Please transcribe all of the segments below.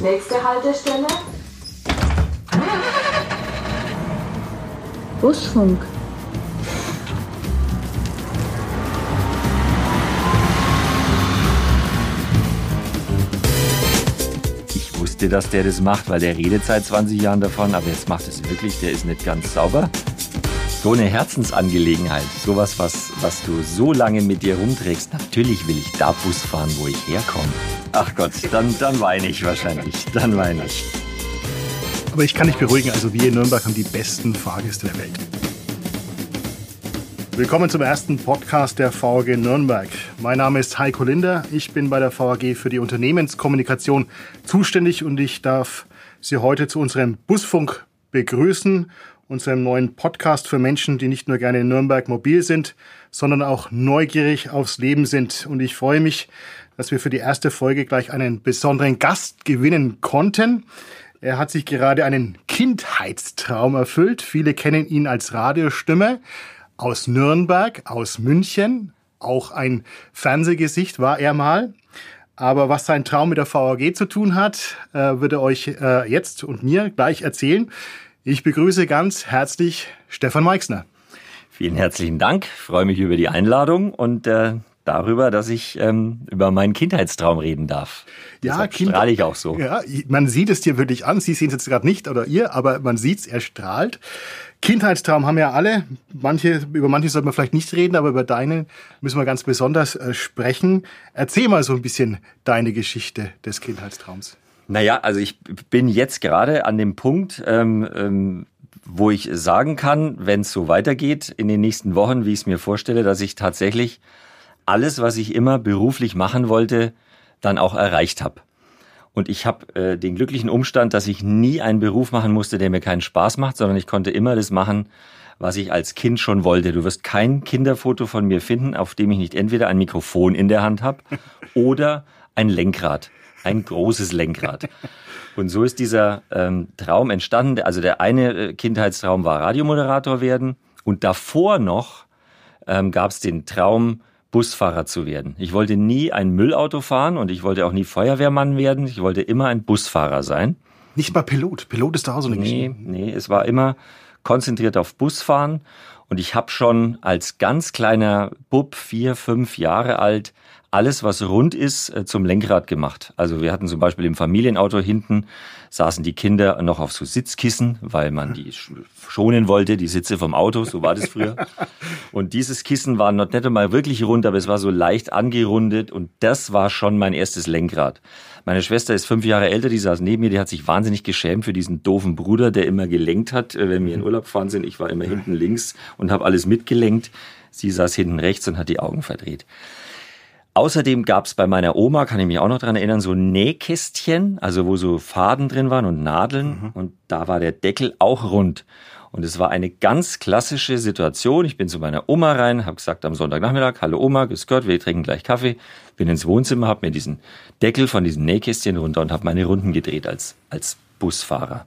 Nächste Haltestelle. Busfunk. Ich wusste, dass der das macht, weil der redet seit 20 Jahren davon, aber jetzt macht es wirklich, der ist nicht ganz sauber. So eine Herzensangelegenheit, sowas, was, was du so lange mit dir rumträgst. Natürlich will ich da Bus fahren, wo ich herkomme. Ach Gott, dann, dann weine ich wahrscheinlich. Dann weine ich. Aber ich kann dich beruhigen, also wir in Nürnberg haben die besten Fahrgäste der Welt. Willkommen zum ersten Podcast der VAG Nürnberg. Mein Name ist Heiko Linder. Ich bin bei der VAG für die Unternehmenskommunikation zuständig und ich darf Sie heute zu unserem Busfunk begrüßen, unserem neuen Podcast für Menschen, die nicht nur gerne in Nürnberg mobil sind, sondern auch neugierig aufs Leben sind. Und ich freue mich, dass wir für die erste Folge gleich einen besonderen Gast gewinnen konnten. Er hat sich gerade einen Kindheitstraum erfüllt. Viele kennen ihn als Radiostimme aus Nürnberg, aus München. Auch ein Fernsehgesicht war er mal. Aber was sein Traum mit der VAG zu tun hat, äh, wird er euch äh, jetzt und mir gleich erzählen. Ich begrüße ganz herzlich Stefan Meixner. Vielen herzlichen Dank. Ich freue mich über die Einladung und äh, darüber, dass ich ähm, über meinen Kindheitstraum reden darf. Ja, kind strahle ich auch so. Ja, man sieht es dir wirklich an. Sie sehen es jetzt gerade nicht oder ihr, aber man sieht es, er strahlt. Kindheitstraum haben ja alle. Manche, über manche sollte man vielleicht nicht reden, aber über deine müssen wir ganz besonders äh, sprechen. Erzähl mal so ein bisschen deine Geschichte des Kindheitstraums. Naja, also ich bin jetzt gerade an dem Punkt, ähm, ähm, wo ich sagen kann, wenn es so weitergeht in den nächsten Wochen, wie ich es mir vorstelle, dass ich tatsächlich alles, was ich immer beruflich machen wollte, dann auch erreicht habe. Und ich habe äh, den glücklichen Umstand, dass ich nie einen Beruf machen musste, der mir keinen Spaß macht, sondern ich konnte immer das machen, was ich als Kind schon wollte. Du wirst kein Kinderfoto von mir finden, auf dem ich nicht entweder ein Mikrofon in der Hand habe oder ein Lenkrad, ein großes Lenkrad. Und so ist dieser ähm, Traum entstanden. Also der eine äh, Kindheitstraum war Radiomoderator werden und davor noch ähm, gab es den Traum, Busfahrer zu werden. Ich wollte nie ein Müllauto fahren und ich wollte auch nie Feuerwehrmann werden. Ich wollte immer ein Busfahrer sein. Nicht mal Pilot. Pilot ist da auch so eine Nee, nee, es war immer konzentriert auf Busfahren. Und ich habe schon als ganz kleiner Bub, vier, fünf Jahre alt, alles, was rund ist, äh, zum Lenkrad gemacht. Also wir hatten zum Beispiel im Familienauto hinten saßen die Kinder noch auf so Sitzkissen, weil man die schonen wollte, die Sitze vom Auto, so war das früher. Und dieses Kissen war noch nicht einmal wirklich rund, aber es war so leicht angerundet und das war schon mein erstes Lenkrad. Meine Schwester ist fünf Jahre älter, die saß neben mir, die hat sich wahnsinnig geschämt für diesen doofen Bruder, der immer gelenkt hat, äh, wenn wir in Urlaub fahren sind. Ich war immer hinten links und habe alles mitgelenkt. Sie saß hinten rechts und hat die Augen verdreht. Außerdem gab es bei meiner Oma, kann ich mich auch noch dran erinnern, so Nähkästchen, also wo so Faden drin waren und Nadeln. Mhm. Und da war der Deckel auch rund. Und es war eine ganz klassische Situation. Ich bin zu meiner Oma rein, habe gesagt am Sonntagnachmittag, hallo Oma, grüß Gott, wir trinken gleich Kaffee. Bin ins Wohnzimmer, habe mir diesen Deckel von diesem Nähkästchen runter und habe meine Runden gedreht als, als Busfahrer.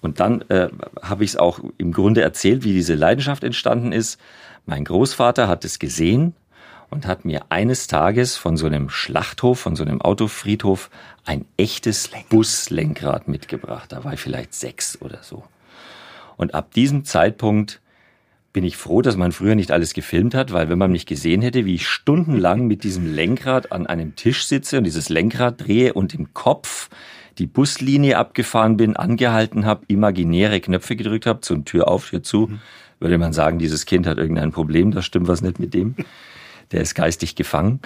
Und dann äh, habe ich es auch im Grunde erzählt, wie diese Leidenschaft entstanden ist. Mein Großvater hat es gesehen, und hat mir eines Tages von so einem Schlachthof, von so einem Autofriedhof, ein echtes Buslenkrad mitgebracht. Da war ich vielleicht sechs oder so. Und ab diesem Zeitpunkt bin ich froh, dass man früher nicht alles gefilmt hat, weil wenn man mich gesehen hätte, wie ich stundenlang mit diesem Lenkrad an einem Tisch sitze und dieses Lenkrad drehe und im Kopf die Buslinie abgefahren bin, angehalten habe, imaginäre Knöpfe gedrückt habe, zur Tür auf, Tür zu, mhm. würde man sagen, dieses Kind hat irgendein Problem, da stimmt was nicht mit dem der ist geistig gefangen.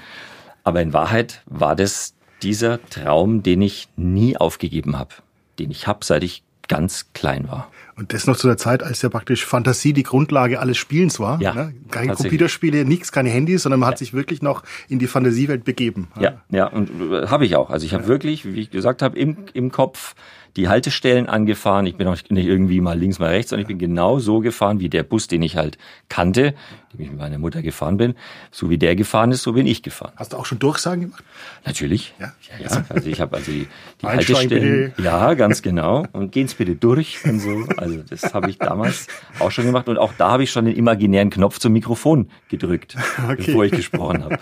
Aber in Wahrheit war das dieser Traum, den ich nie aufgegeben habe, den ich habe, seit ich ganz klein war. Und das noch zu der Zeit, als ja praktisch Fantasie die Grundlage alles Spielens war. Ja, ne? Keine Computerspiele, nichts, keine Handys, sondern man ja. hat sich wirklich noch in die Fantasiewelt begeben. Ja, ja, und äh, habe ich auch. Also ich habe ja. wirklich, wie ich gesagt habe, im, im Kopf die Haltestellen angefahren. Ich bin auch nicht irgendwie mal links, mal rechts, sondern ich bin genau so gefahren wie der Bus, den ich halt kannte, dem ich mit meiner Mutter gefahren bin. So wie der gefahren ist, so bin ich gefahren. Hast du auch schon Durchsagen gemacht? Natürlich. Ja, ja. ja. Also ich habe also die, die Haltestellen. Bitte. Ja, ganz genau. Und gehen's bitte durch und so. Also das habe ich damals auch schon gemacht. Und auch da habe ich schon den imaginären Knopf zum Mikrofon gedrückt, okay. bevor ich gesprochen habe.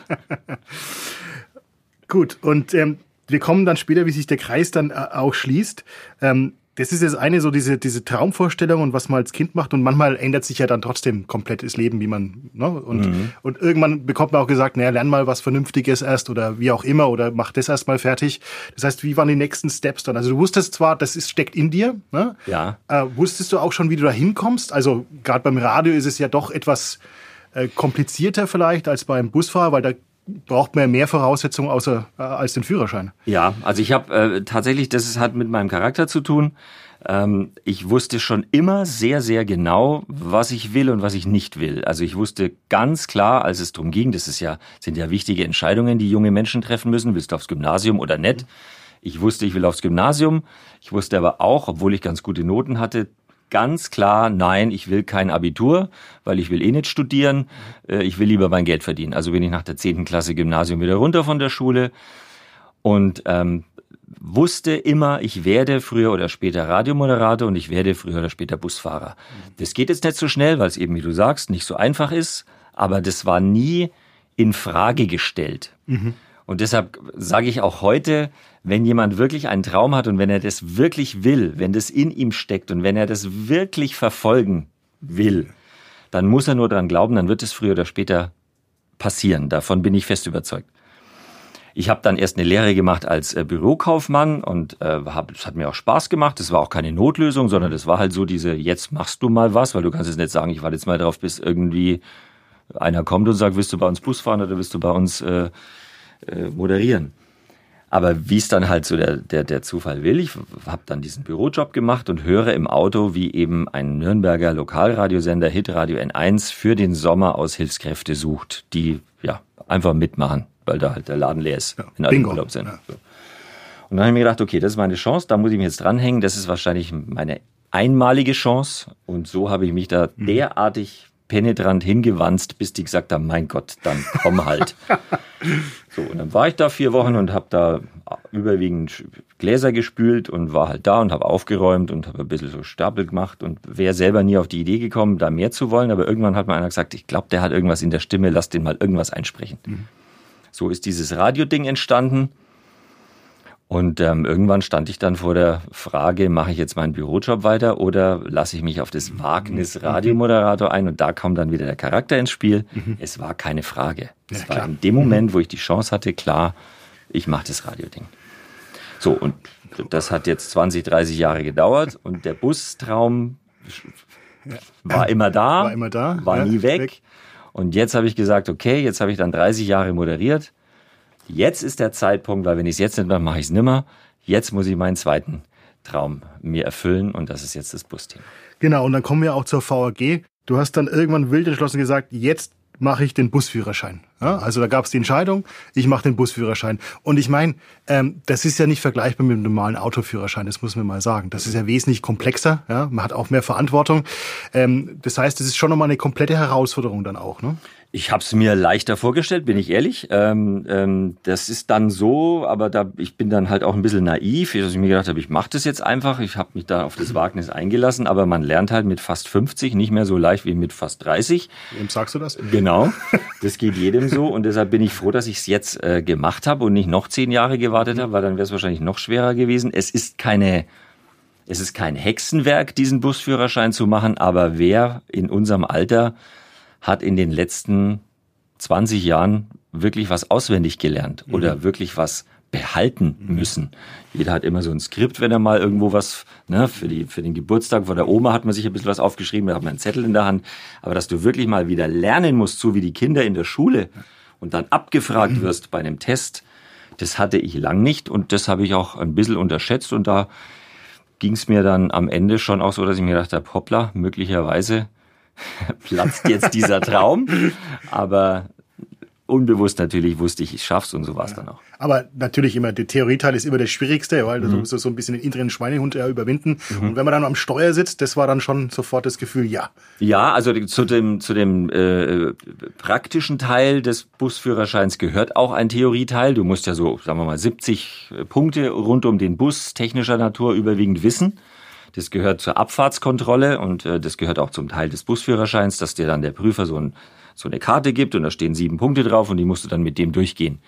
Gut, und ähm, wir kommen dann später, wie sich der Kreis dann äh, auch schließt. Ähm, das ist jetzt eine so diese, diese Traumvorstellung und was man als Kind macht und manchmal ändert sich ja dann trotzdem komplett das Leben, wie man, ne? Und, mhm. und irgendwann bekommt man auch gesagt, naja, lern mal was Vernünftiges erst oder wie auch immer oder mach das erst mal fertig. Das heißt, wie waren die nächsten Steps dann? Also du wusstest zwar, das ist, steckt in dir, ne? Ja. Äh, wusstest du auch schon, wie du da hinkommst? Also gerade beim Radio ist es ja doch etwas äh, komplizierter vielleicht als beim Busfahrer, weil da braucht man mehr Voraussetzungen außer, äh, als den Führerschein. Ja, also ich habe äh, tatsächlich, das hat mit meinem Charakter zu tun. Ähm, ich wusste schon immer sehr, sehr genau, was ich will und was ich nicht will. Also ich wusste ganz klar, als es darum ging, das ist ja, sind ja wichtige Entscheidungen, die junge Menschen treffen müssen, willst du aufs Gymnasium oder nicht. Ich wusste, ich will aufs Gymnasium. Ich wusste aber auch, obwohl ich ganz gute Noten hatte, ganz klar, nein, ich will kein Abitur, weil ich will eh nicht studieren. Äh, ich will lieber mein Geld verdienen. Also bin ich nach der zehnten Klasse Gymnasium wieder runter von der Schule und ähm, wusste immer, ich werde früher oder später Radiomoderator und ich werde früher oder später Busfahrer. Das geht jetzt nicht so schnell, weil es eben, wie du sagst, nicht so einfach ist, aber das war nie in Frage gestellt. Mhm. Und deshalb sage ich auch heute, wenn jemand wirklich einen Traum hat und wenn er das wirklich will, wenn das in ihm steckt und wenn er das wirklich verfolgen will, dann muss er nur dran glauben, dann wird es früher oder später passieren. Davon bin ich fest überzeugt. Ich habe dann erst eine Lehre gemacht als äh, Bürokaufmann und äh, hab, es hat mir auch Spaß gemacht. Das war auch keine Notlösung, sondern das war halt so diese, jetzt machst du mal was, weil du kannst jetzt nicht sagen, ich warte jetzt mal drauf, bis irgendwie einer kommt und sagt, willst du bei uns Bus fahren oder willst du bei uns äh, äh, moderieren. Aber wie es dann halt so der, der, der Zufall will, ich habe dann diesen Bürojob gemacht und höre im Auto, wie eben ein Nürnberger Lokalradiosender Hitradio N1 für den Sommer Aushilfskräfte sucht, die ja einfach mitmachen, weil da halt der Laden leer ist, ja, in alle Urlaub sind. Ja. Und dann habe ich mir gedacht, okay, das ist meine Chance, da muss ich mich jetzt dranhängen, das ist wahrscheinlich meine einmalige Chance. Und so habe ich mich da mhm. derartig penetrant hingewanzt, bis die gesagt haben, mein Gott, dann komm halt. so, und dann war ich da vier Wochen und habe da überwiegend Gläser gespült und war halt da und habe aufgeräumt und habe ein bisschen so Stapel gemacht und wäre selber nie auf die Idee gekommen, da mehr zu wollen. Aber irgendwann hat mal einer gesagt, ich glaube, der hat irgendwas in der Stimme, lass den mal irgendwas einsprechen. Mhm. So ist dieses Radioding entstanden. Und ähm, irgendwann stand ich dann vor der Frage, mache ich jetzt meinen Bürojob weiter oder lasse ich mich auf das Wagnis mhm. Radiomoderator ein? Und da kam dann wieder der Charakter ins Spiel. Mhm. Es war keine Frage. Es ja, war in dem Moment, wo ich die Chance hatte, klar, ich mache das Radioding. So, und das hat jetzt 20, 30 Jahre gedauert und der Bustraum war immer da, war, immer da, war ja, nie weg. weg. Und jetzt habe ich gesagt, okay, jetzt habe ich dann 30 Jahre moderiert Jetzt ist der Zeitpunkt, weil wenn ich es jetzt nicht mache, mache ich es nimmer. Jetzt muss ich meinen zweiten Traum mir erfüllen und das ist jetzt das Busthema. Genau, und dann kommen wir auch zur VAG. Du hast dann irgendwann wild entschlossen gesagt, jetzt mache ich den Busführerschein. Ja, also da gab es die Entscheidung, ich mache den Busführerschein. Und ich meine, ähm, das ist ja nicht vergleichbar mit dem normalen Autoführerschein, das muss man mal sagen. Das ist ja wesentlich komplexer, ja? man hat auch mehr Verantwortung. Ähm, das heißt, das ist schon nochmal eine komplette Herausforderung dann auch. Ne? Ich habe es mir leichter vorgestellt, bin ich ehrlich. Ähm, ähm, das ist dann so, aber da ich bin dann halt auch ein bisschen naiv, dass ich mir gedacht habe, ich mache das jetzt einfach. Ich habe mich da auf das Wagnis eingelassen, aber man lernt halt mit fast 50 nicht mehr so leicht wie mit fast 30. Wem sagst du das? Genau, das geht jedem so und deshalb bin ich froh, dass ich es jetzt äh, gemacht habe und nicht noch zehn Jahre gewartet habe, weil dann wäre es wahrscheinlich noch schwerer gewesen. Es ist keine es ist kein Hexenwerk, diesen Busführerschein zu machen, aber wer in unserem Alter hat in den letzten 20 Jahren wirklich was auswendig gelernt mhm. oder wirklich was behalten mhm. müssen. Jeder hat immer so ein Skript, wenn er mal irgendwo was, ne, für, die, für den Geburtstag von der Oma hat man sich ein bisschen was aufgeschrieben, da hat man einen Zettel in der Hand. Aber dass du wirklich mal wieder lernen musst, so wie die Kinder in der Schule und dann abgefragt mhm. wirst bei einem Test, das hatte ich lang nicht und das habe ich auch ein bisschen unterschätzt und da ging es mir dann am Ende schon auch so, dass ich mir gedacht habe, hoppla, möglicherweise platzt jetzt dieser Traum. Aber unbewusst natürlich wusste ich, ich schaff's und so war es ja. dann auch. Aber natürlich immer, der Theorieteil ist immer der schwierigste, weil mhm. du musst so ein bisschen den inneren Schweinehund ja überwinden. Mhm. Und wenn man dann am Steuer sitzt, das war dann schon sofort das Gefühl, ja. Ja, also zu dem, zu dem äh, praktischen Teil des Busführerscheins gehört auch ein Theorieteil. Du musst ja so, sagen wir mal, 70 Punkte rund um den Bus technischer Natur überwiegend wissen. Das gehört zur Abfahrtskontrolle und äh, das gehört auch zum Teil des Busführerscheins, dass dir dann der Prüfer so, ein, so eine Karte gibt und da stehen sieben Punkte drauf und die musst du dann mit dem durchgehen.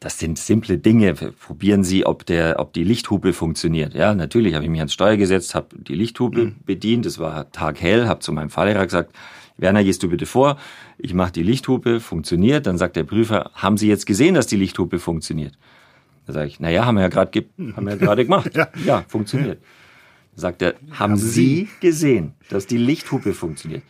das sind simple Dinge. Probieren Sie, ob der, ob die Lichthupe funktioniert. Ja, natürlich habe ich mich ans Steuer gesetzt, habe die Lichthupe mhm. bedient. Es war taghell, habe zu meinem Fahrlehrer gesagt, Werner, gehst du bitte vor. Ich mache die Lichthupe, funktioniert. Dann sagt der Prüfer, haben Sie jetzt gesehen, dass die Lichthupe funktioniert? Da sage ich, na ja, haben wir ja gerade haben wir ja gerade gemacht. ja. ja, funktioniert. Sagt er, haben, haben Sie gesehen, dass die Lichthupe funktioniert?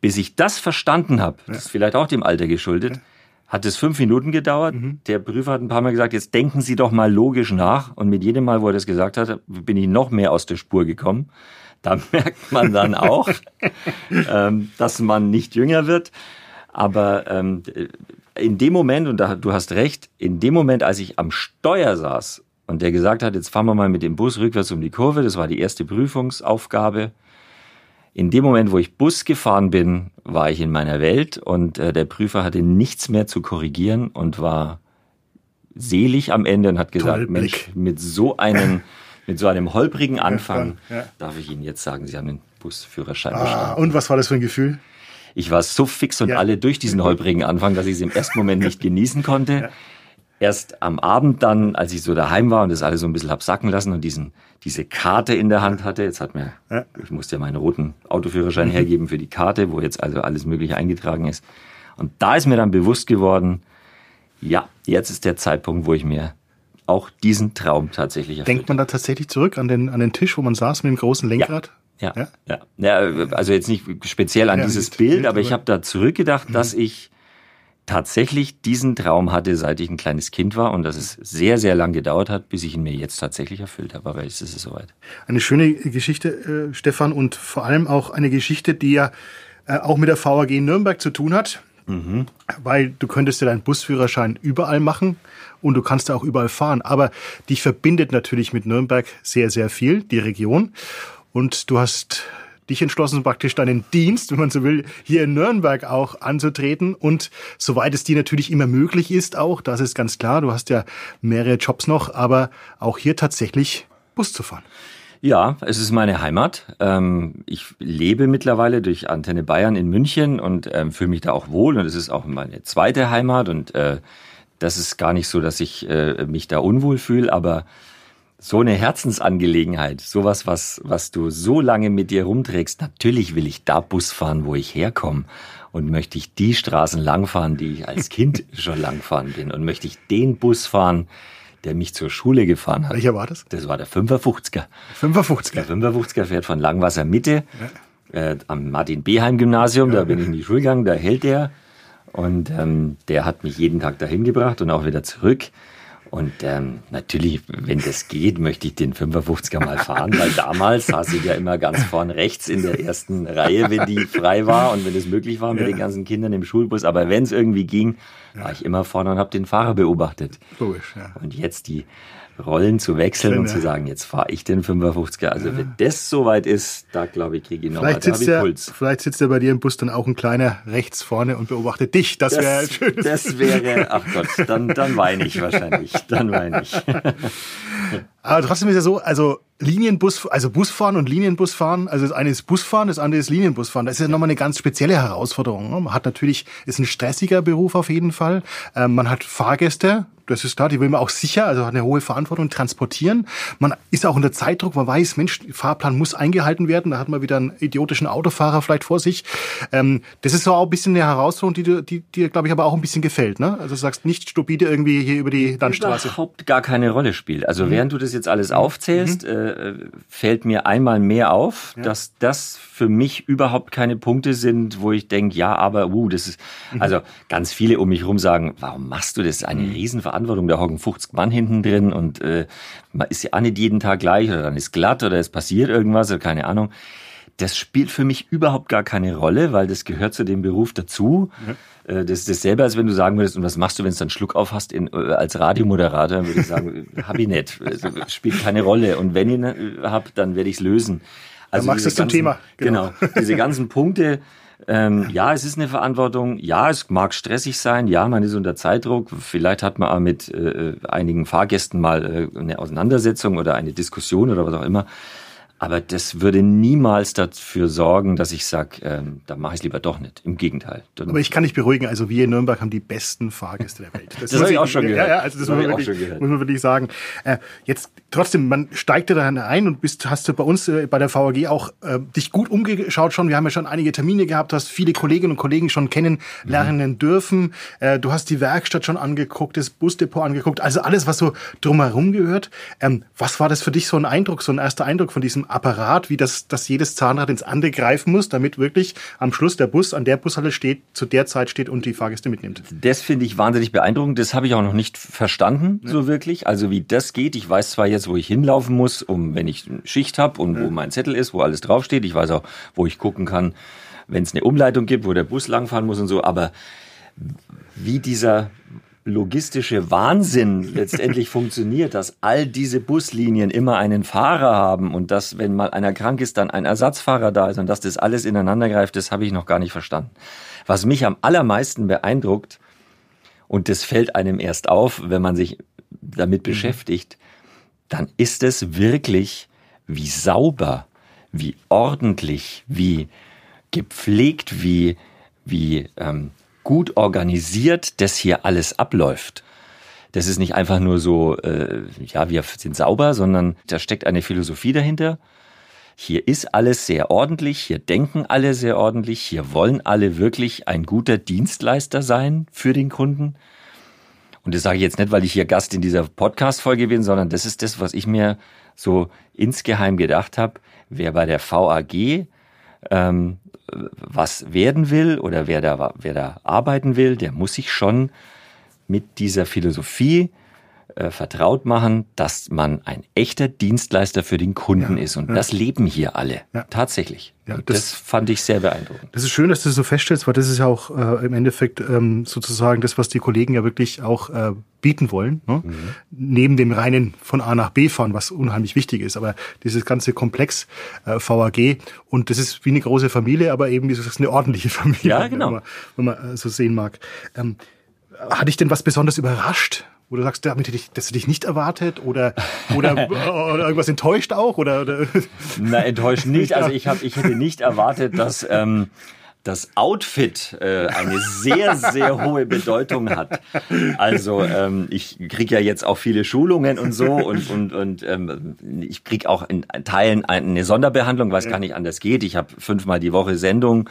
Bis ich das verstanden habe, das ist vielleicht auch dem Alter geschuldet, hat es fünf Minuten gedauert. Mhm. Der Prüfer hat ein paar Mal gesagt, jetzt denken Sie doch mal logisch nach. Und mit jedem Mal, wo er das gesagt hat, bin ich noch mehr aus der Spur gekommen. Da merkt man dann auch, ähm, dass man nicht jünger wird. Aber ähm, in dem Moment, und da, du hast recht, in dem Moment, als ich am Steuer saß und der gesagt hat, jetzt fahren wir mal mit dem Bus rückwärts um die Kurve, das war die erste Prüfungsaufgabe, in dem Moment, wo ich Bus gefahren bin, war ich in meiner Welt und äh, der Prüfer hatte nichts mehr zu korrigieren und war selig am Ende und hat gesagt, Mensch, mit so einem, mit so einem holprigen Anfang ja, ja. darf ich Ihnen jetzt sagen, Sie haben den Busführerschein ah, bestanden. Und was war das für ein Gefühl? Ich war so fix und ja. alle durch diesen holprigen Anfang, dass ich es im ersten Moment nicht genießen konnte erst am Abend dann, als ich so daheim war und das alles so ein bisschen hab sacken lassen und diesen, diese Karte in der Hand hatte, jetzt hat mir, ja. ich musste ja meinen roten Autoführerschein hergeben für die Karte, wo jetzt also alles Mögliche eingetragen ist. Und da ist mir dann bewusst geworden, ja, jetzt ist der Zeitpunkt, wo ich mir auch diesen Traum tatsächlich erfüllt. Denkt man da tatsächlich zurück an den, an den Tisch, wo man saß mit dem großen Lenkrad? Ja, ja, ja. ja. ja also jetzt nicht speziell an dieses Bild, aber ich habe da zurückgedacht, mhm. dass ich tatsächlich diesen Traum hatte, seit ich ein kleines Kind war und dass es sehr, sehr lang gedauert hat, bis ich ihn mir jetzt tatsächlich erfüllt habe. Aber jetzt ist es soweit. Eine schöne Geschichte, äh, Stefan, und vor allem auch eine Geschichte, die ja äh, auch mit der VAG Nürnberg zu tun hat. Mhm. Weil du könntest ja deinen Busführerschein überall machen und du kannst ja auch überall fahren. Aber dich verbindet natürlich mit Nürnberg sehr, sehr viel, die Region. Und du hast dich entschlossen, praktisch deinen Dienst, wenn man so will, hier in Nürnberg auch anzutreten. Und soweit es dir natürlich immer möglich ist, auch, das ist ganz klar, du hast ja mehrere Jobs noch, aber auch hier tatsächlich Bus zu fahren. Ja, es ist meine Heimat. Ähm, ich lebe mittlerweile durch Antenne Bayern in München und ähm, fühle mich da auch wohl. Und es ist auch meine zweite Heimat. Und äh, das ist gar nicht so, dass ich äh, mich da unwohl fühle, aber so eine Herzensangelegenheit, sowas, was, was du so lange mit dir rumträgst. Natürlich will ich da Bus fahren, wo ich herkomme. Und möchte ich die Straßen langfahren, die ich als Kind schon langfahren bin. Und möchte ich den Bus fahren, der mich zur Schule gefahren hat. Welcher war das? Das war der 55er. 55er. Der 55er fährt von Langwasser Mitte ja. äh, am Martin-Beheim-Gymnasium. Ja. Da bin ich in die Schule gegangen, da hält der. Und ähm, der hat mich jeden Tag dahin gebracht und auch wieder zurück. Und ähm, natürlich, wenn das geht, möchte ich den 55er mal fahren, weil damals saß ich ja immer ganz vorn rechts in der ersten Reihe, wenn die frei war und wenn es möglich war mit ja. den ganzen Kindern im Schulbus. Aber wenn es irgendwie ging, ja. war ich immer vorne und habe den Fahrer beobachtet. Logisch, ja. Und jetzt die Rollen zu wechseln Schön, und zu sagen, jetzt fahre ich den 55er. Also wenn das soweit ist, da glaube ich, kriege ich nochmal Puls. Vielleicht sitzt ja bei dir im Bus dann auch ein kleiner rechts vorne und beobachtet dich. Das, das wäre schön. Das wäre, ach Gott, dann, dann weine ich wahrscheinlich. Dann weine ich. Aber trotzdem ist ja so, also Linienbus, also Busfahren und Linienbusfahren, also das eine ist Busfahren, das andere ist Linienbusfahren. Das ist ja nochmal eine ganz spezielle Herausforderung. Ne? Man hat natürlich, ist ein stressiger Beruf auf jeden Fall. Ähm, man hat Fahrgäste, das ist klar, die will man auch sicher, also hat eine hohe Verantwortung transportieren. Man ist auch unter Zeitdruck, man weiß, Mensch, Fahrplan muss eingehalten werden, da hat man wieder einen idiotischen Autofahrer vielleicht vor sich. Ähm, das ist so auch ein bisschen eine Herausforderung, die dir, die dir, glaube ich, aber auch ein bisschen gefällt. Ne? Also du sagst nicht stupide irgendwie hier über die Landstraße. Überhaupt gar keine Rolle spielt. Also mhm. während du das jetzt alles aufzählst, mhm. äh, fällt mir einmal mehr auf, ja. dass das für mich überhaupt keine Punkte sind, wo ich denke, ja, aber, uh, das ist, mhm. also ganz viele um mich rum sagen, warum machst du das? Eine mhm. Riesenverantwortung Verantwortung. Da hocken 50 Mann hinten drin und äh, man ist ja auch nicht jeden Tag gleich oder dann ist glatt oder es passiert irgendwas oder keine Ahnung. Das spielt für mich überhaupt gar keine Rolle, weil das gehört zu dem Beruf dazu. Ja. Äh, das ist dasselbe, als wenn du sagen würdest, und was machst du, wenn du dann Schluck auf hast in, äh, als Radiomoderator? Dann würde ich sagen, hab ich nicht. Also, spielt keine Rolle. Und wenn ich ihn äh, hab, dann werde ich es lösen. Also dann machst du es zum Thema. Genau. genau. Diese ganzen Punkte, ähm, ja, es ist eine Verantwortung. Ja, es mag stressig sein. Ja, man ist unter Zeitdruck. Vielleicht hat man auch mit äh, einigen Fahrgästen mal äh, eine Auseinandersetzung oder eine Diskussion oder was auch immer. Aber das würde niemals dafür sorgen, dass ich sage, ähm, da mache ich es lieber doch nicht. Im Gegenteil. Dann Aber ich kann dich beruhigen, also wir in Nürnberg haben die besten Fahrgäste der Welt. Das, das habe ich auch schon gehört. Ja, ja, also das, das muss, man wirklich, muss man wirklich sagen. Äh, jetzt trotzdem, man steigt da ein und bist, hast du bei uns äh, bei der VAG auch äh, dich gut umgeschaut schon. Wir haben ja schon einige Termine gehabt, du hast viele Kolleginnen und Kollegen schon kennenlernen mhm. dürfen. Äh, du hast die Werkstatt schon angeguckt, das Busdepot angegucckt, also alles, was so drumherum gehört. Ähm, was war das für dich so ein Eindruck, so ein erster Eindruck von diesem Apparat, wie das, dass jedes Zahnrad ins andere greifen muss, damit wirklich am Schluss der Bus an der Bushalle steht, zu der Zeit steht und die Fahrgäste mitnimmt. Das finde ich wahnsinnig beeindruckend. Das habe ich auch noch nicht verstanden, ja. so wirklich. Also wie das geht. Ich weiß zwar jetzt, wo ich hinlaufen muss, um wenn ich Schicht habe und ja. wo mein Zettel ist, wo alles draufsteht. Ich weiß auch, wo ich gucken kann, wenn es eine Umleitung gibt, wo der Bus langfahren muss und so. Aber wie dieser logistische Wahnsinn letztendlich funktioniert, dass all diese Buslinien immer einen Fahrer haben und dass, wenn mal einer krank ist, dann ein Ersatzfahrer da ist und dass das alles ineinander greift, das habe ich noch gar nicht verstanden. Was mich am allermeisten beeindruckt, und das fällt einem erst auf, wenn man sich damit mhm. beschäftigt, dann ist es wirklich, wie sauber, wie ordentlich, wie gepflegt, wie, wie ähm, gut organisiert das hier alles abläuft. Das ist nicht einfach nur so, äh, ja, wir sind sauber, sondern da steckt eine Philosophie dahinter. Hier ist alles sehr ordentlich, hier denken alle sehr ordentlich, hier wollen alle wirklich ein guter Dienstleister sein für den Kunden. Und das sage ich jetzt nicht, weil ich hier Gast in dieser Podcast-Folge bin, sondern das ist das, was ich mir so insgeheim gedacht habe. Wer bei der VAG ähm, was werden will oder wer da, wer da arbeiten will, der muss sich schon mit dieser Philosophie äh, vertraut machen, dass man ein echter Dienstleister für den Kunden ja, ist. Und ja. das leben hier alle. Ja. Tatsächlich. Das, das, fand ich sehr beeindruckend. Das ist schön, dass du das so feststellst, weil das ist ja auch äh, im Endeffekt ähm, sozusagen das, was die Kollegen ja wirklich auch äh, bieten wollen. Ne? Mhm. Neben dem reinen von A nach B fahren, was unheimlich wichtig ist. Aber dieses ganze Komplex äh, VAG und das ist wie eine große Familie, aber eben wie du sagst, eine ordentliche Familie. Ja, genau. Wenn man, wenn man äh, so sehen mag. Ähm, hat dich denn was besonders überrascht? Wo du sagst, damit hätte ich, das hätte ich nicht erwartet oder, oder, oder irgendwas enttäuscht auch? Oder, oder? Na, enttäuscht nicht. Also ich, hab, ich hätte nicht erwartet, dass ähm, das Outfit äh, eine sehr, sehr hohe Bedeutung hat. Also ähm, ich kriege ja jetzt auch viele Schulungen und so und, und, und ähm, ich kriege auch in Teilen eine Sonderbehandlung, weil es gar nicht anders geht. Ich habe fünfmal die Woche Sendung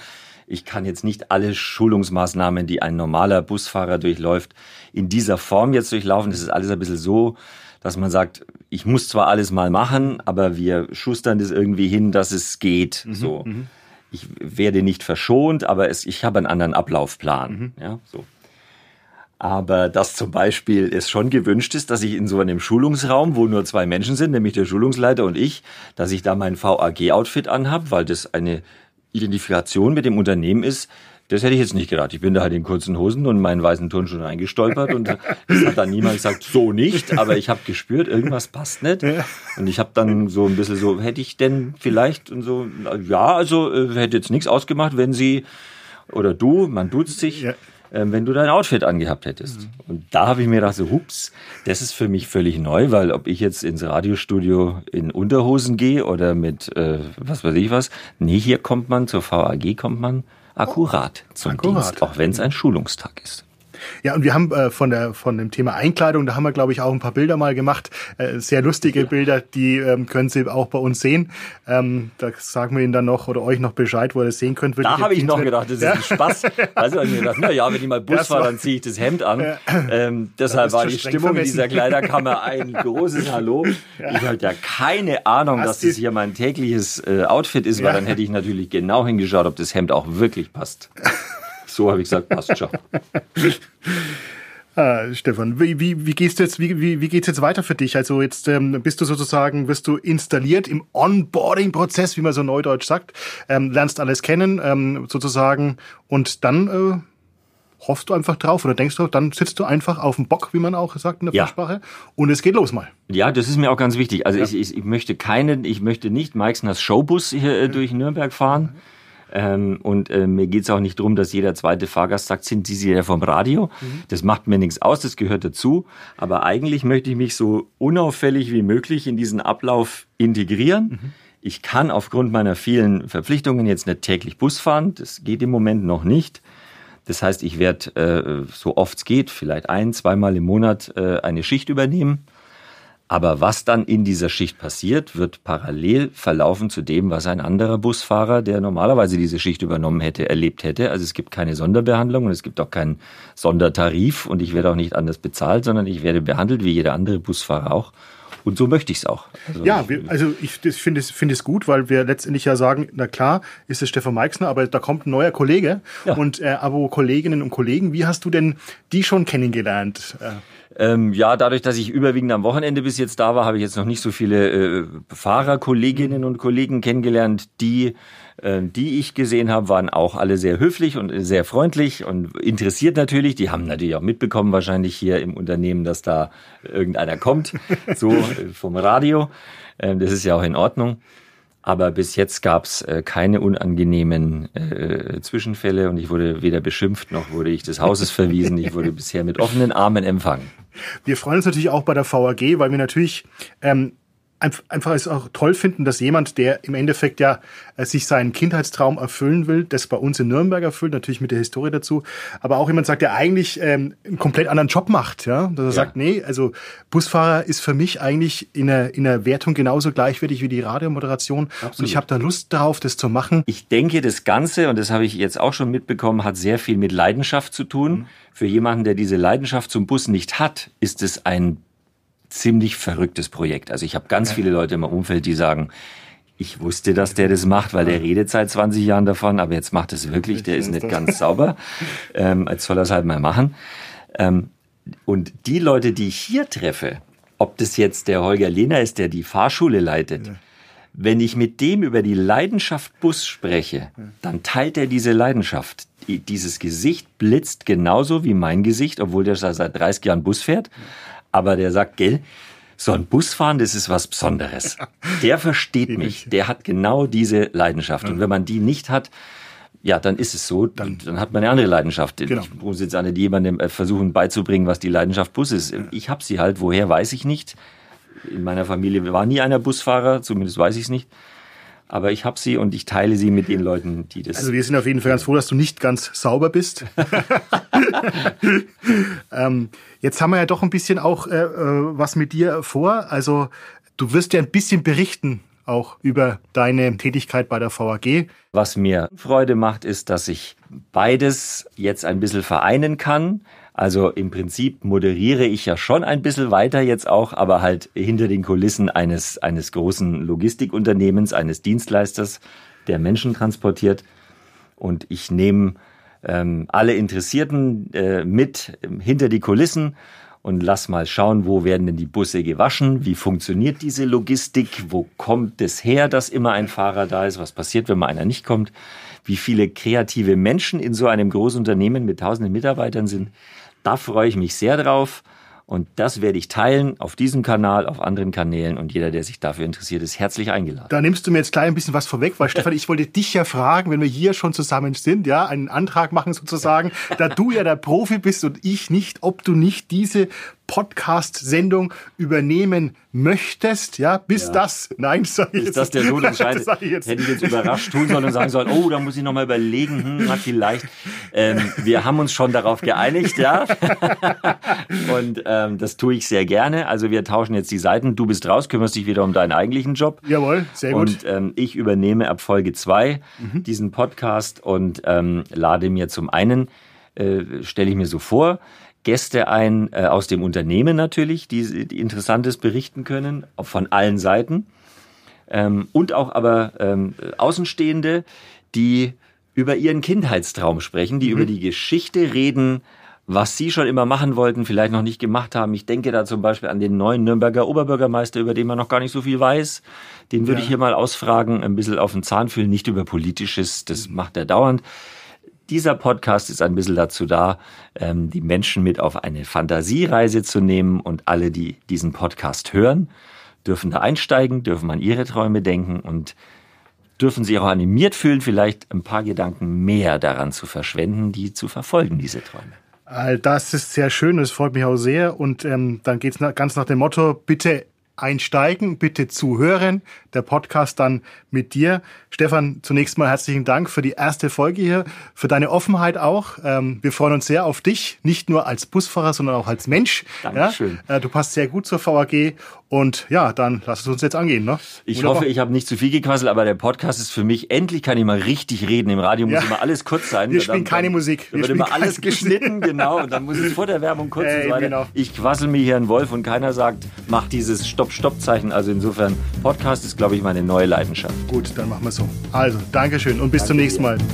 ich kann jetzt nicht alle Schulungsmaßnahmen, die ein normaler Busfahrer durchläuft, in dieser Form jetzt durchlaufen. Das ist alles ein bisschen so, dass man sagt, ich muss zwar alles mal machen, aber wir schustern das irgendwie hin, dass es geht. Mhm, so. Mhm. Ich werde nicht verschont, aber es, ich habe einen anderen Ablaufplan. Mhm. Ja, so. Aber dass zum Beispiel es schon gewünscht ist, dass ich in so einem Schulungsraum, wo nur zwei Menschen sind, nämlich der Schulungsleiter und ich, dass ich da mein VAG-Outfit anhab, weil das eine Identifikation mit dem Unternehmen ist, das hätte ich jetzt nicht gedacht. Ich bin da halt in kurzen Hosen und meinen weißen Turnschuhen reingestolpert und es hat dann niemand gesagt, so nicht, aber ich habe gespürt, irgendwas passt nicht. Und ich habe dann so ein bisschen so, hätte ich denn vielleicht und so, ja, also äh, hätte jetzt nichts ausgemacht, wenn sie oder du, man duzt sich, ja. Äh, wenn du dein Outfit angehabt hättest. Mhm. Und da habe ich mir gedacht, so, hups, das ist für mich völlig neu, weil ob ich jetzt ins Radiostudio in Unterhosen gehe oder mit äh, was weiß ich was, nee, hier kommt man, zur VAG kommt man akkurat zum akkurat. Dienst, auch wenn es ein Schulungstag ist. Ja, und wir haben äh, von der von dem Thema Einkleidung, da haben wir glaube ich auch ein paar Bilder mal gemacht, äh, sehr lustige ja. Bilder, die ähm, können Sie auch bei uns sehen. Ähm, da sagen wir Ihnen dann noch oder euch noch Bescheid, wo ihr das sehen könnt. Da habe ich noch gedacht, das ist ja. ein Spaß. Also ich mir gedacht, na ja, wenn ich mal Bus fahre, dann ziehe ich das Hemd an. Ja. Ähm, deshalb war die Stimmung vermessen. in dieser Kleiderkammer ein großes Hallo. Ich hatte ja keine Ahnung, Hast dass das hier mein tägliches äh, Outfit ist, weil dann hätte ich natürlich genau hingeschaut, ob das Hemd auch wirklich passt. So habe ich gesagt, passt schon. Ah, Stefan, wie, wie, wie gehst du jetzt, wie, wie, wie geht's jetzt weiter für dich? Also jetzt ähm, bist du sozusagen, wirst du installiert im Onboarding-Prozess, wie man so neudeutsch sagt, ähm, lernst alles kennen, ähm, sozusagen, und dann äh, hoffst du einfach drauf oder denkst du, dann sitzt du einfach auf dem Bock, wie man auch sagt in der ja. Fachsprache, und es geht los mal. Ja, das ist mir auch ganz wichtig. Also ja. ich, ich, ich möchte keine, ich möchte nicht Meixners Showbus hier äh, durch Nürnberg fahren. Mhm ähm, und äh, mir geht's auch nicht drum, dass jeder zweite Fahrgast sagt, sind Sie ja vom Radio? Mhm. Das macht mir nichts aus, das gehört dazu. Aber eigentlich möchte ich mich so unauffällig wie möglich in diesen Ablauf integrieren. Mhm Ich kann aufgrund meiner vielen Verpflichtungen jetzt nicht täglich Bus fahren. Das geht im Moment noch nicht. Das heißt, ich werde äh, so oft es geht, vielleicht ein, zweimal im Monat äh, eine Schicht übernehmen. Aber was dann in dieser Schicht passiert, wird parallel verlaufen zu dem, was ein anderer Busfahrer, der normalerweise diese Schicht übernommen hätte, erlebt hätte. Also es gibt keine Sonderbehandlung und es gibt auch keinen Sondertarif und ich werde auch nicht anders bezahlt, sondern ich werde behandelt wie jeder andere Busfahrer auch. Und so möchte ich es auch. Also ja, wir, also ich finde es, finde es gut, weil wir letztendlich ja sagen, na klar, ist es Stefan Meixner, aber da kommt ein neuer Kollege. Ja. Und äh, aber Kolleginnen und Kollegen, wie hast du denn die schon kennengelernt? Äh, ähm, ja, dadurch, dass ich überwiegend am Wochenende bis jetzt da war, habe ich jetzt noch nicht so viele äh, Fahrerkolleginnen und Kollegen kennengelernt. Die, äh, die ich gesehen habe, waren auch alle sehr höflich und sehr freundlich und interessiert natürlich. Die haben natürlich auch mitbekommen, wahrscheinlich hier im Unternehmen, dass da irgendeiner kommt, so äh, vom Radio. Ähm, das ist ja auch in Ordnung. Aber bis jetzt gab es äh, keine unangenehmen äh, Zwischenfälle und ich wurde weder beschimpft noch wurde ich des Hauses verwiesen. Ich wurde bisher mit offenen Armen empfangen. Wir freuen uns natürlich auch bei der VAG, weil wir natürlich ähm, einfach es auch toll finden, dass jemand, der im Endeffekt ja äh, sich seinen Kindheitstraum erfüllen will, das bei uns in Nürnberg erfüllt, natürlich mit der Historie dazu, aber auch jemand sagt, der eigentlich ähm, einen komplett anderen Job macht, ja, dass er ja. sagt, nee, also Busfahrer ist für mich eigentlich in der, in der Wertung genauso gleichwertig wie die Radiomoderation Absolut. und ich habe da Lust darauf, das zu machen. Ich denke, das Ganze, und das habe ich jetzt auch schon mitbekommen, hat sehr viel mit Leidenschaft zu tun. Mhm. Für jemanden, der diese Leidenschaft zum Bus nicht hat, ist es ein ziemlich verrücktes Projekt. Also ich habe ganz viele Leute im Umfeld, die sagen, ich wusste, dass der das macht, weil der redet seit 20 Jahren davon, aber jetzt macht es wirklich, der ist nicht ganz sauber. Ähm, jetzt soll er es halt mal machen. Ähm, und die Leute, die ich hier treffe, ob das jetzt der Holger Lehner ist, der die Fahrschule leitet, wenn ich mit dem über die Leidenschaft Bus spreche, dann teilt er diese Leidenschaft. Dieses Gesicht blitzt genauso wie mein Gesicht, obwohl der seit 30 Jahren Bus fährt aber der sagt, gell, so ein Busfahren, das ist was Besonderes. Der versteht mich, der hat genau diese Leidenschaft. Und wenn man die nicht hat, ja, dann ist es so, dann, dann hat man eine andere Leidenschaft. Genau. Ich muss jetzt nicht jemandem äh, versuchen beizubringen, was die Leidenschaft Bus ist. Ich habe sie halt, woher weiß ich nicht. In meiner Familie war nie einer Busfahrer, zumindest weiß ich es nicht aber ich habe sie und ich teile sie mit den Leuten, die das. Also wir sind auf jeden Fall ganz froh, dass du nicht ganz sauber bist. ähm, jetzt haben wir ja doch ein bisschen auch äh, äh, was mit dir vor. Also du wirst ja ein bisschen berichten auch über deine Tätigkeit bei der VAG. Was mir Freude macht, ist, dass ich beides jetzt ein bisschen vereinen kann. Also im Prinzip moderiere ich ja schon ein bisschen weiter jetzt auch, aber halt hinter den Kulissen eines, eines großen Logistikunternehmens, eines Dienstleisters, der Menschen transportiert. Und ich nehme ähm, alle Interessierten äh, mit hinter die Kulissen und lass mal schauen, wo werden denn die Busse gewaschen, wie funktioniert diese Logistik, wo kommt es her, dass immer ein Fahrer da ist, was passiert, wenn mal einer nicht kommt, wie viele kreative Menschen in so einem Großunternehmen mit tausenden Mitarbeitern sind. Da freue ich mich sehr drauf. Und das werde ich teilen auf diesem Kanal, auf anderen Kanälen und jeder, der sich dafür interessiert, ist herzlich eingeladen. Da nimmst du mir jetzt gleich ein bisschen was vorweg, weil Stefan, ich wollte dich ja fragen, wenn wir hier schon zusammen sind, ja, einen Antrag machen sozusagen, da du ja der Profi bist und ich nicht, ob du nicht diese Podcast-Sendung übernehmen möchtest, ja, bis ja. das, nein, sag ich Ist das der Not entscheidet? Hätte ich jetzt überrascht tun sollen und sagen sollen, oh, da muss ich nochmal überlegen, hm, hat vielleicht. Ähm, wir haben uns schon darauf geeinigt, ja. und ähm, das tue ich sehr gerne. Also wir tauschen jetzt die Seiten. Du bist raus, kümmerst dich wieder um deinen eigentlichen Job. Jawohl, sehr gut. Und ähm, ich übernehme ab Folge zwei mhm. diesen Podcast und ähm, lade mir zum einen, äh, stelle ich mir so vor, Gäste ein äh, aus dem Unternehmen natürlich, die, die Interessantes berichten können, von allen Seiten. Ähm, und auch aber ähm, Außenstehende, die über ihren Kindheitstraum sprechen, die mhm. über die Geschichte reden, was sie schon immer machen wollten, vielleicht noch nicht gemacht haben. Ich denke da zum Beispiel an den neuen Nürnberger Oberbürgermeister, über den man noch gar nicht so viel weiß. Den würde ja. ich hier mal ausfragen, ein bisschen auf den Zahn fühlen, nicht über Politisches, das macht er dauernd. Dieser Podcast ist ein bisschen dazu da, ähm, die Menschen mit auf eine Fantasiereise zu nehmen und alle, die diesen Podcast hören, dürfen da einsteigen, dürfen an ihre Träume denken und dürfen sich auch animiert fühlen, vielleicht ein paar Gedanken mehr daran zu verschwenden, die zu verfolgen, diese Träume. Das ist sehr schön, das freut mich auch sehr. Und ähm, dann geht's ganz nach dem Motto, bitte einsteigen, bitte zuhören. Der Podcast dann mit dir. Stefan, zunächst mal herzlichen Dank für die erste Folge hier, für deine Offenheit auch. Ähm, wir freuen uns sehr auf dich, nicht nur als Busfahrer, sondern auch als Mensch. Dankeschön. Ja, äh, du passt sehr gut zur VAG und ja, dann lass es uns jetzt angehen. Ne? Ich Wunderbar. hoffe, ich habe nicht zu viel gequasselt, aber der Podcast ist für mich, endlich kann ich mal richtig reden. Im Radio muss ja. immer alles kurz sein. Wir spielen dann, keine Musik. Wir wird immer alles geschnitten, genau. Und dann muss es vor der Werbung kurz äh, und so weiter. Genau. Ich quassel mir hier einen Wolf und keiner sagt, mach dieses Stopp-Stopp-Zeichen. Also insofern, Podcast ist, glaube ich, meine neue Leidenschaft. Gut, dann machen wir so. Also, Dankeschön und bis Danke zum nächsten Mal. Dir.